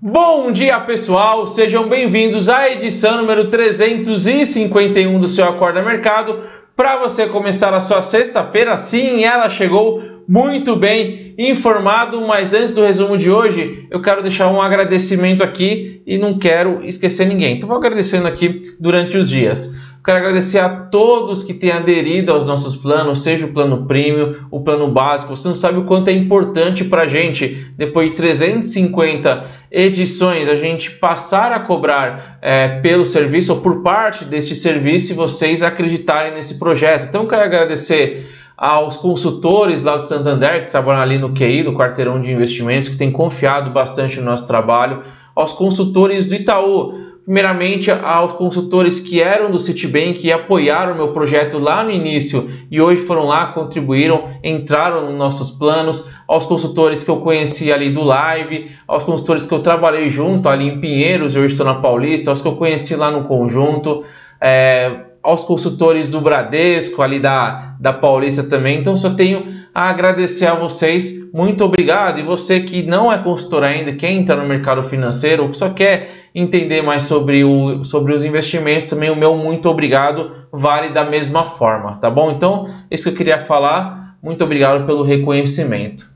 Bom dia pessoal, sejam bem-vindos à edição número 351 do seu Acorda Mercado. Para você começar a sua sexta-feira, sim, ela chegou muito bem informado, mas antes do resumo de hoje, eu quero deixar um agradecimento aqui e não quero esquecer ninguém. Então vou agradecendo aqui durante os dias. Quero agradecer a todos que têm aderido aos nossos planos, seja o plano premium, o plano básico. Você não sabe o quanto é importante para a gente, depois de 350 edições, a gente passar a cobrar é, pelo serviço ou por parte deste serviço e vocês acreditarem nesse projeto. Então, quero agradecer aos consultores lá do Santander que trabalham ali no QI, no quarteirão de investimentos, que têm confiado bastante no nosso trabalho, aos consultores do Itaú primeiramente aos consultores que eram do Citibank e apoiaram meu projeto lá no início e hoje foram lá, contribuíram, entraram nos nossos planos, aos consultores que eu conheci ali do Live, aos consultores que eu trabalhei junto ali em Pinheiros, eu estou na Paulista, aos que eu conheci lá no conjunto, é, aos consultores do Bradesco, ali da, da Paulista também. Então, só tenho a agradecer a vocês. Muito obrigado. E você que não é consultor ainda, quer entrar no mercado financeiro ou que só quer entender mais sobre, o, sobre os investimentos, também o meu muito obrigado vale da mesma forma, tá bom? Então, isso que eu queria falar. Muito obrigado pelo reconhecimento.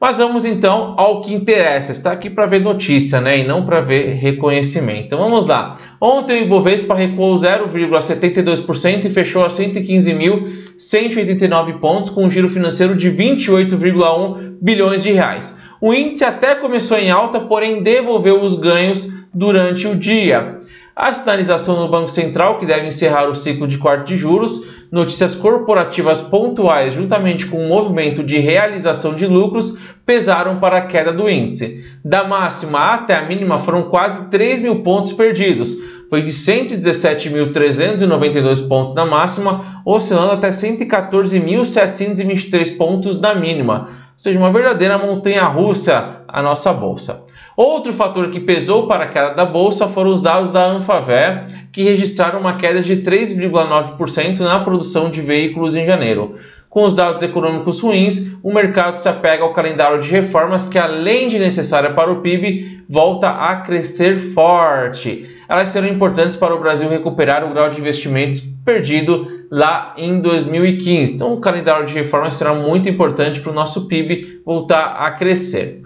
Mas vamos então ao que interessa. Está aqui para ver notícia, né? E não para ver reconhecimento. Então vamos lá. Ontem o Ibovespa recuou 0,72% e fechou a 115.189 pontos, com um giro financeiro de 28,1 bilhões de reais. O índice até começou em alta, porém devolveu os ganhos durante o dia. A sinalização do Banco Central, que deve encerrar o ciclo de corte de juros, notícias corporativas pontuais, juntamente com o movimento de realização de lucros, pesaram para a queda do índice. Da máxima até a mínima foram quase 3 mil pontos perdidos. Foi de 117.392 pontos na máxima, oscilando até 114.723 pontos na mínima. Ou seja, uma verdadeira montanha russa a nossa bolsa. Outro fator que pesou para a queda da bolsa foram os dados da Anfavea, que registraram uma queda de 3,9% na produção de veículos em janeiro. Com os dados econômicos ruins, o mercado se apega ao calendário de reformas que, além de necessária para o PIB, volta a crescer forte. Elas serão importantes para o Brasil recuperar o grau de investimentos perdido lá em 2015. Então, o calendário de reformas será muito importante para o nosso PIB voltar a crescer.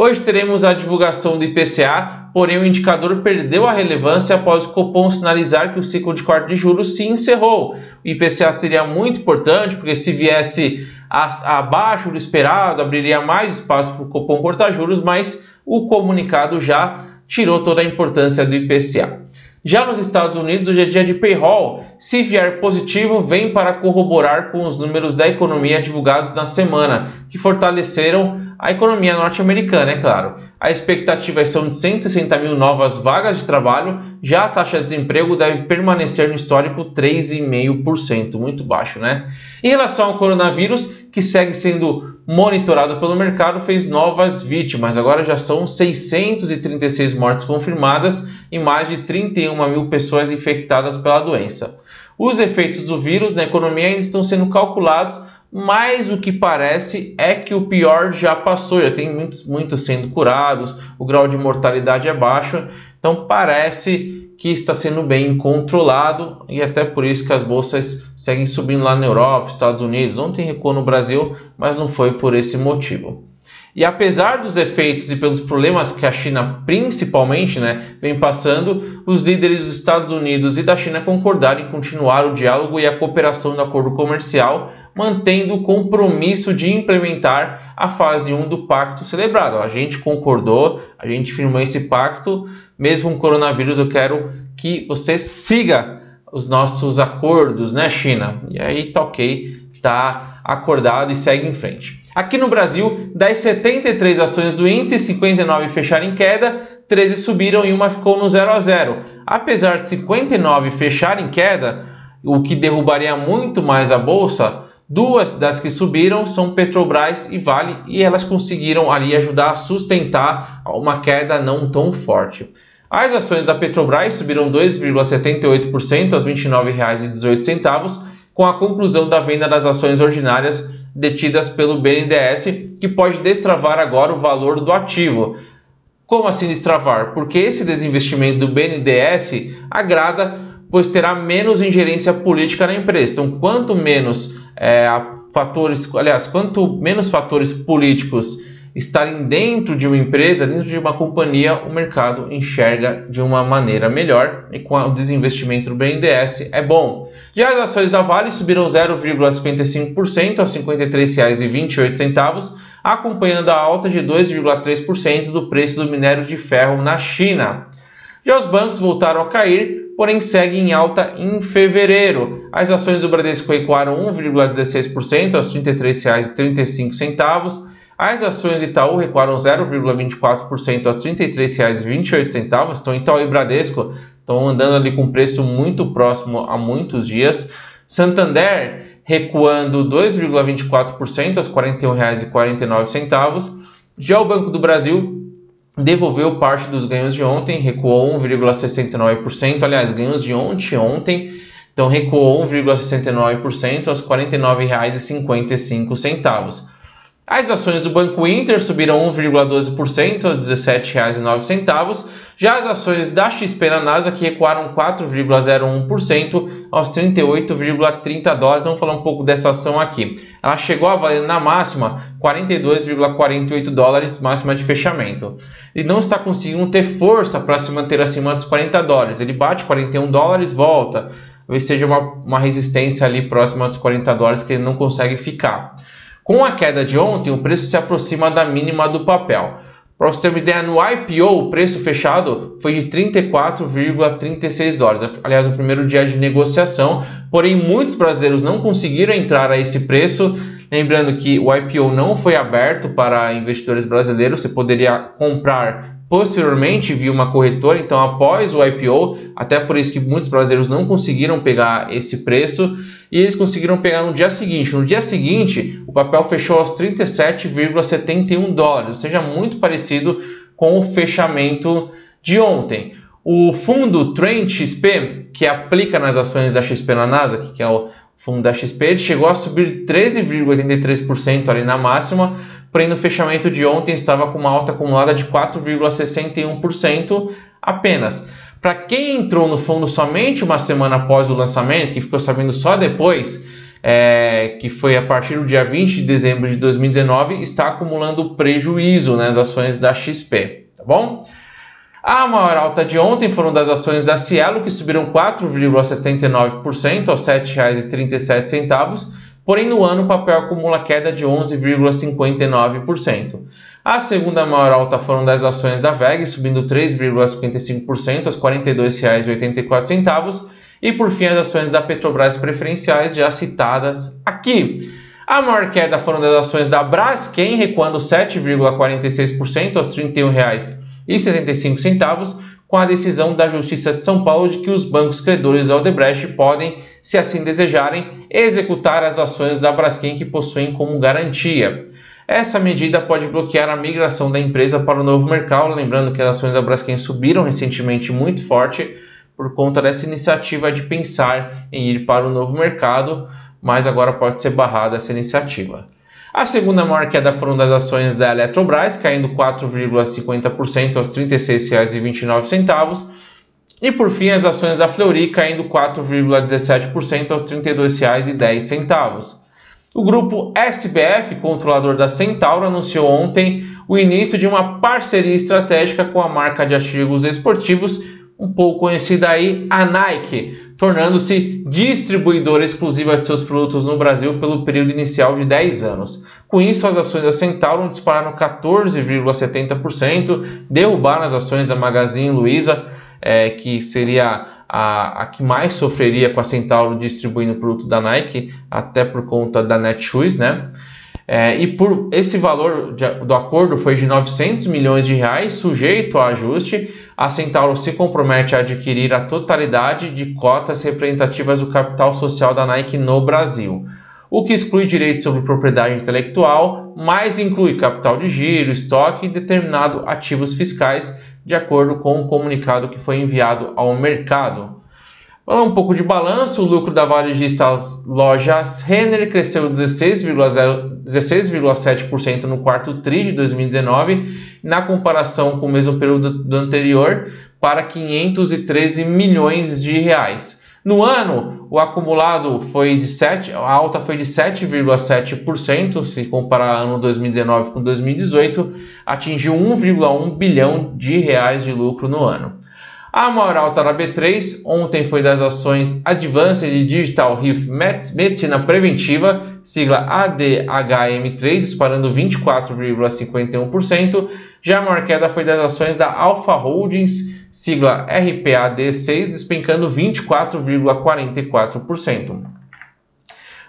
Hoje teremos a divulgação do IPCA, porém o indicador perdeu a relevância após o Copom sinalizar que o ciclo de corte de juros se encerrou. O IPCA seria muito importante, porque se viesse abaixo do esperado, abriria mais espaço para o Copom cortar juros, mas o comunicado já tirou toda a importância do IPCA. Já nos Estados Unidos, hoje é dia de payroll. Se vier positivo, vem para corroborar com os números da economia divulgados na semana, que fortaleceram a economia norte-americana, é claro. A expectativa são de 160 mil novas vagas de trabalho, já a taxa de desemprego deve permanecer no histórico 3,5%, muito baixo, né? Em relação ao coronavírus, que segue sendo monitorado pelo mercado, fez novas vítimas. Agora já são 636 mortes confirmadas e mais de 31 mil pessoas infectadas pela doença. Os efeitos do vírus na economia ainda estão sendo calculados mas o que parece é que o pior já passou, já tem muitos, muitos sendo curados, o grau de mortalidade é baixo, então parece que está sendo bem controlado e até por isso que as bolsas seguem subindo lá na Europa, Estados Unidos. Ontem recuou no Brasil, mas não foi por esse motivo. E apesar dos efeitos e pelos problemas que a China principalmente né, vem passando, os líderes dos Estados Unidos e da China concordaram em continuar o diálogo e a cooperação do acordo comercial, mantendo o compromisso de implementar a fase 1 do pacto celebrado. A gente concordou, a gente firmou esse pacto, mesmo com o coronavírus, eu quero que você siga os nossos acordos, né, China? E aí tá ok, tá acordado e segue em frente. Aqui no Brasil, das 73 ações do índice, 59 fecharam em queda, 13 subiram e uma ficou no 0 a 0. Apesar de 59 fechar em queda, o que derrubaria muito mais a bolsa, duas das que subiram são Petrobras e Vale e elas conseguiram ali ajudar a sustentar uma queda não tão forte. As ações da Petrobras subiram 2,78% aos R$ 29,18 com a conclusão da venda das ações ordinárias detidas pelo BNDES, que pode destravar agora o valor do ativo. Como assim destravar? Porque esse desinvestimento do BNDES agrada, pois terá menos ingerência política na empresa. Então, quanto menos é, fatores, aliás, quanto menos fatores políticos estarem dentro de uma empresa, dentro de uma companhia, o mercado enxerga de uma maneira melhor e com o desinvestimento do BNDES é bom. Já as ações da Vale subiram 0,55% a R$ 53,28, acompanhando a alta de 2,3% do preço do minério de ferro na China. Já os bancos voltaram a cair, porém seguem em alta em fevereiro. As ações do Bradesco recuaram 1,16% aos R$ 33,35 as ações Itaú recuaram 0,24% aos R$ 33,28. Então, Itaú e Bradesco estão andando ali com preço muito próximo há muitos dias. Santander recuando 2,24% aos R$ 41,49. Já o Banco do Brasil devolveu parte dos ganhos de ontem, recuou 1,69%. Aliás, ganhos de ontem, ontem, então recuou 1,69% aos R$ 49,55. As ações do Banco Inter subiram 1,12% aos R$ 17,09. Já as ações da XP na NASA que recuaram 4,01% aos 38,30 dólares. Vamos falar um pouco dessa ação aqui. Ela chegou a valer na máxima 42,48 dólares, máxima de fechamento. E não está conseguindo ter força para se manter acima dos 40 dólares. Ele bate 41 dólares, volta. Talvez seja uma, uma resistência ali próxima dos 40 dólares que ele não consegue ficar. Com a queda de ontem, o preço se aproxima da mínima do papel. Para você ter uma ideia, no IPO, o preço fechado foi de 34,36 dólares. Aliás, o primeiro dia de negociação. Porém, muitos brasileiros não conseguiram entrar a esse preço. Lembrando que o IPO não foi aberto para investidores brasileiros. Você poderia comprar posteriormente via uma corretora. Então, após o IPO, até por isso que muitos brasileiros não conseguiram pegar esse preço e eles conseguiram pegar no dia seguinte. No dia seguinte, o papel fechou aos 37,71 dólares, ou seja, muito parecido com o fechamento de ontem. O fundo Trend XP, que aplica nas ações da XP na NASA, que é o fundo da XP, ele chegou a subir 13,83% ali na máxima, porém no fechamento de ontem estava com uma alta acumulada de 4,61% apenas. Para quem entrou no fundo somente uma semana após o lançamento, que ficou sabendo só depois, é, que foi a partir do dia 20 de dezembro de 2019, está acumulando prejuízo nas ações da XP, tá bom? A maior alta de ontem foram das ações da Cielo, que subiram 4,69% aos R$ 7,37, porém no ano o papel acumula queda de 11,59%. A segunda maior alta foram das ações da VEG, subindo 3,55% aos R$ 42,84. E por fim, as ações da Petrobras preferenciais, já citadas aqui. A maior queda foram das ações da Braskem, recuando 7,46% aos R$ 31,75, com a decisão da Justiça de São Paulo de que os bancos credores da Odebrecht podem, se assim desejarem, executar as ações da Braskem que possuem como garantia. Essa medida pode bloquear a migração da empresa para o novo mercado, lembrando que as ações da Braskem subiram recentemente muito forte por conta dessa iniciativa de pensar em ir para o novo mercado, mas agora pode ser barrada essa iniciativa. A segunda maior queda foram das ações da Eletrobras, caindo 4,50% aos R$ 36,29. E por fim, as ações da Fleury caindo 4,17% aos R$ 32,10. O grupo SBF, controlador da Centauro, anunciou ontem o início de uma parceria estratégica com a marca de artigos esportivos, um pouco conhecida aí, a Nike, tornando-se distribuidora exclusiva de seus produtos no Brasil pelo período inicial de 10 anos. Com isso, as ações da Centauro dispararam 14,70%, derrubaram as ações da Magazine Luiza, é, que seria a, a que mais sofreria com a Centauro distribuindo o produto da Nike, até por conta da Netshoes, né? É, e por esse valor de, do acordo foi de 900 milhões de reais, sujeito a ajuste, a Centauro se compromete a adquirir a totalidade de cotas representativas do capital social da Nike no Brasil, o que exclui direitos sobre propriedade intelectual, mas inclui capital de giro, estoque e determinado ativos fiscais de acordo com o comunicado que foi enviado ao mercado. Falando um pouco de balanço, o lucro da varejista Lojas Renner cresceu 16,7% no quarto TRI de 2019, na comparação com o mesmo período do anterior, para 513 milhões de reais. No ano, o acumulado foi de 7, a alta foi de 7,7%, se comparar ano 2019 com 2018, atingiu 1,1 bilhão de reais de lucro no ano. A maior alta na B3 ontem foi das ações Advanced Digital Health Medicina Preventiva, sigla ADHM3, disparando 24,51%. Já a maior queda foi das ações da Alpha Holdings, sigla RPAD6, despencando 24,44%.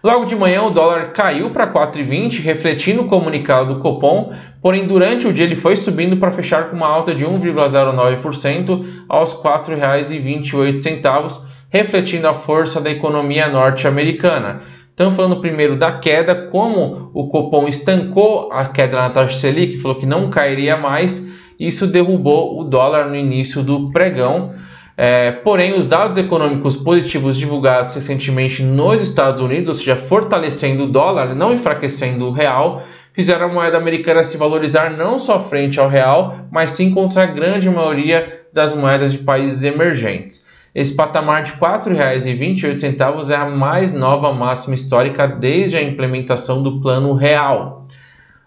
Logo de manhã, o dólar caiu para 4,20, refletindo o comunicado do Copom, porém durante o dia ele foi subindo para fechar com uma alta de 1,09% aos R$ 4,28, refletindo a força da economia norte-americana. Então, falando primeiro da queda, como o Copom estancou a queda na taxa Selic, falou que não cairia mais, isso derrubou o dólar no início do pregão. É, porém, os dados econômicos positivos divulgados recentemente nos Estados Unidos, ou seja, fortalecendo o dólar, não enfraquecendo o real, fizeram a moeda americana se valorizar não só frente ao real, mas sim contra a grande maioria das moedas de países emergentes. Esse patamar de R$ 4,28 é a mais nova máxima histórica desde a implementação do Plano Real.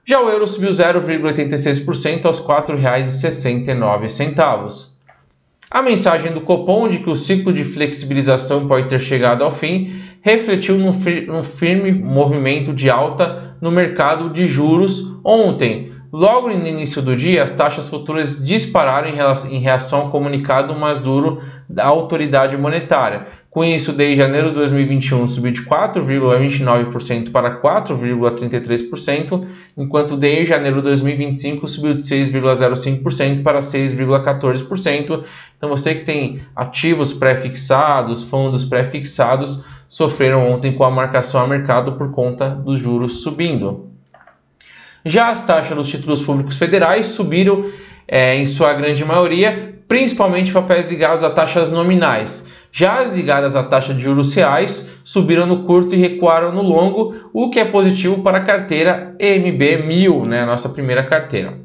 Já o euro subiu 0,86% aos R$ 4,69. A mensagem do Copom de que o ciclo de flexibilização pode ter chegado ao fim refletiu num, firme movimento de alta no mercado de juros ontem. Logo no início do dia, as taxas futuras dispararam em reação ao comunicado mais duro da autoridade monetária, com isso, desde janeiro de 2021 subiu de 4,29% para 4,33%, enquanto desde janeiro de 2025 subiu de 6,05% para 6,14%. Então, você que tem ativos pré-fixados, fundos pré-fixados, sofreram ontem com a marcação a mercado por conta dos juros subindo. Já as taxas dos títulos públicos federais subiram é, em sua grande maioria, principalmente papéis ligados a taxas nominais. Já as ligadas à taxa de juros reais subiram no curto e recuaram no longo, o que é positivo para a carteira EMB 1000, né, nossa primeira carteira.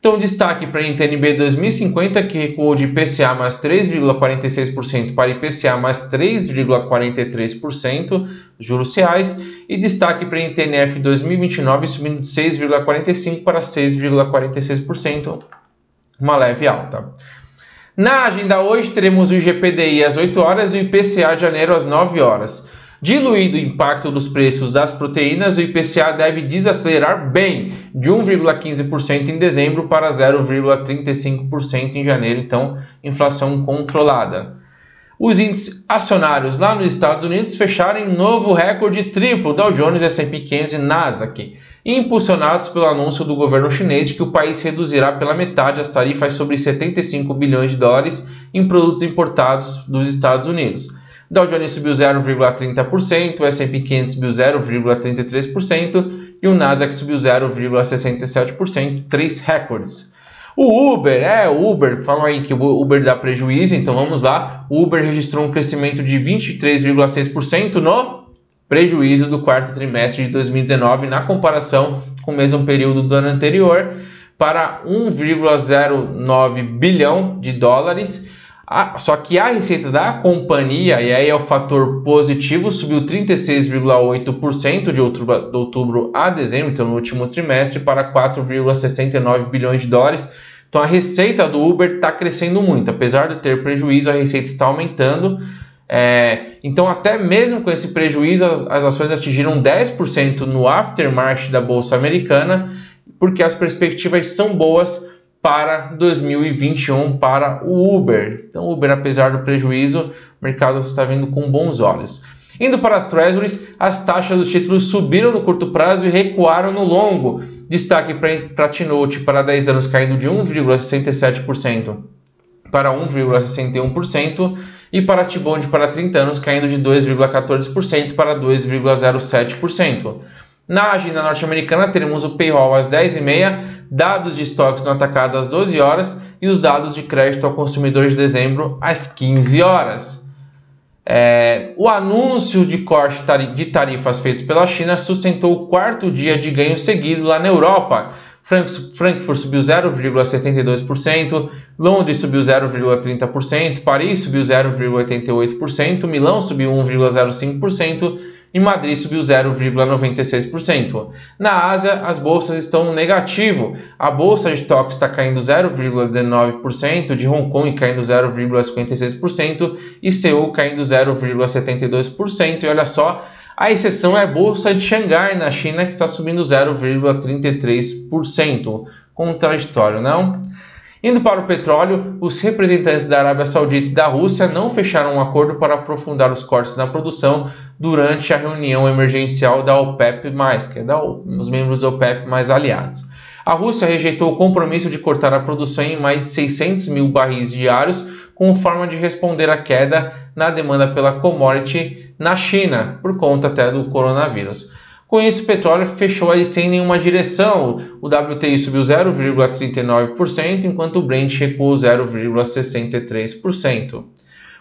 Então, destaque para a NTNB 2050, que recuou de IPCA mais 3,46% para IPCA mais 3,43% juros reais, e destaque para a NTNF 2029, subindo de 6,45% para 6,46%, uma leve alta. Na agenda hoje teremos o IGPDI às 8 horas e o IPCA de janeiro às 9 horas. Diluído o impacto dos preços das proteínas, o IPCA deve desacelerar bem de 1,15% em dezembro para 0,35% em janeiro, então inflação controlada. Os índices acionários lá nos Estados Unidos fecharam em novo recorde triplo Dow Jones, S&P 500 e Nasdaq, impulsionados pelo anúncio do governo chinês de que o país reduzirá pela metade as tarifas sobre 75 bilhões de dólares em produtos importados dos Estados Unidos. Dow Jones subiu 0,30%, o S&P 500 subiu 0,33% e o Nasdaq subiu 0,67%, três recordes. O Uber, é, o Uber, falam aí que o Uber dá prejuízo, então vamos lá. O Uber registrou um crescimento de 23,6% no prejuízo do quarto trimestre de 2019 na comparação com o mesmo período do ano anterior para 1,09 bilhão de dólares. Só que a receita da companhia, e aí é o fator positivo, subiu 36,8% de outubro, de outubro a dezembro, então no último trimestre, para 4,69 bilhões de dólares. Então a receita do Uber está crescendo muito, apesar de ter prejuízo, a receita está aumentando. É, então, até mesmo com esse prejuízo, as, as ações atingiram 10% no aftermarket da bolsa americana, porque as perspectivas são boas para 2021 para o Uber. Então, Uber, apesar do prejuízo, o mercado está vindo com bons olhos. Indo para as treasuries, as taxas dos títulos subiram no curto prazo e recuaram no longo. Destaque para a T-Note para 10 anos caindo de 1,67% para 1,61% e para a T-Bond para 30 anos caindo de 2,14% para 2,07%. Na agenda norte-americana teremos o payroll às 10h30 dados de estoques no atacado às 12 horas e os dados de crédito ao consumidor de dezembro às 15 horas. É, o anúncio de corte de tarifas feitos pela China sustentou o quarto dia de ganho seguido lá na Europa. Frankfurt subiu 0,72%, Londres subiu 0,30%, Paris subiu 0,88%, Milão subiu 1,05% e Madrid subiu 0,96%. Na Ásia, as bolsas estão no negativo. A bolsa de Tóquio está caindo 0,19%, de Hong Kong caindo 0,56% e Seul caindo 0,72%. E olha só, a exceção é a bolsa de Xangai, na China, que está subindo 0,33%. Contraditório, não? Indo para o petróleo, os representantes da Arábia Saudita e da Rússia não fecharam um acordo para aprofundar os cortes na produção durante a reunião emergencial da OPEP+, que é da, os membros da OPEP mais aliados. A Rússia rejeitou o compromisso de cortar a produção em mais de 600 mil barris diários como forma de responder à queda na demanda pela commodity na China, por conta até do coronavírus. Com isso, o petróleo fechou aí sem nenhuma direção. O WTI subiu 0,39%, enquanto o Brent recuou 0,63%.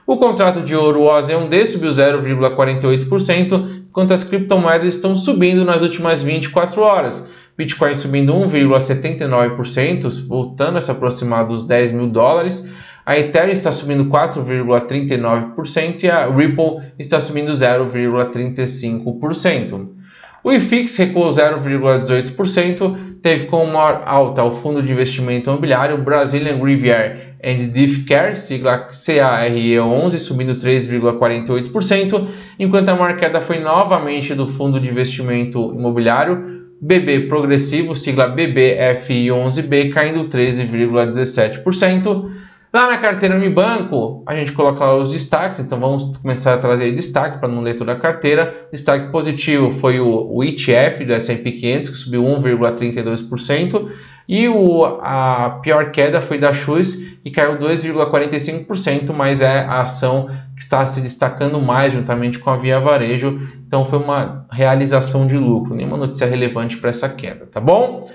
O contrato de ouro OZ1D subiu 0,48%, enquanto as criptomoedas estão subindo nas últimas 24 horas. Bitcoin subindo 1,79%, voltando a se aproximar dos 10 mil dólares. A Ethereum está subindo 4,39% e a Ripple está subindo 0,35%. O IFIX recuou 0,18%, teve como maior alta o fundo de investimento imobiliário Brazilian Riviera and Care, sigla CARE11, subindo 3,48%, enquanto a maior queda foi novamente do fundo de investimento imobiliário BB Progressivo, sigla BBFI11B, caindo 13,17%. Lá na carteira Mi Banco, a gente coloca lá os destaques, então vamos começar a trazer destaque para não ler toda a carteira. Destaque positivo foi o, o ETF do S&P 500, que subiu 1,32%, e o, a pior queda foi da Chus, que caiu 2,45%, mas é a ação que está se destacando mais juntamente com a Via Varejo, então foi uma realização de lucro, nenhuma notícia relevante para essa queda, tá bom?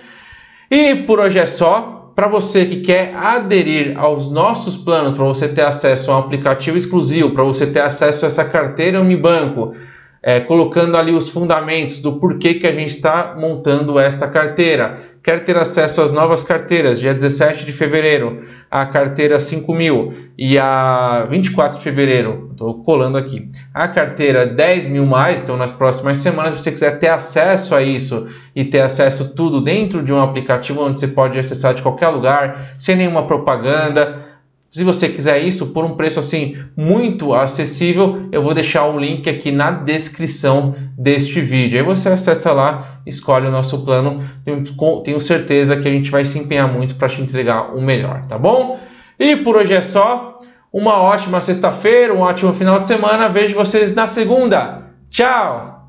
E por hoje é só. Para você que quer aderir aos nossos planos, para você ter acesso a um aplicativo exclusivo, para você ter acesso a essa carteira Unibanco, é, colocando ali os fundamentos do porquê que a gente está montando esta carteira. Quer ter acesso às novas carteiras, dia 17 de fevereiro, a carteira 5000 e a 24 de fevereiro, estou colando aqui, a carteira 10 mil mais, então nas próximas semanas, se você quiser ter acesso a isso e ter acesso tudo dentro de um aplicativo onde você pode acessar de qualquer lugar, sem nenhuma propaganda, se você quiser isso por um preço assim muito acessível, eu vou deixar o link aqui na descrição deste vídeo. Aí você acessa lá, escolhe o nosso plano. Tenho, tenho certeza que a gente vai se empenhar muito para te entregar o melhor, tá bom? E por hoje é só. Uma ótima sexta-feira, um ótimo final de semana. Vejo vocês na segunda. Tchau!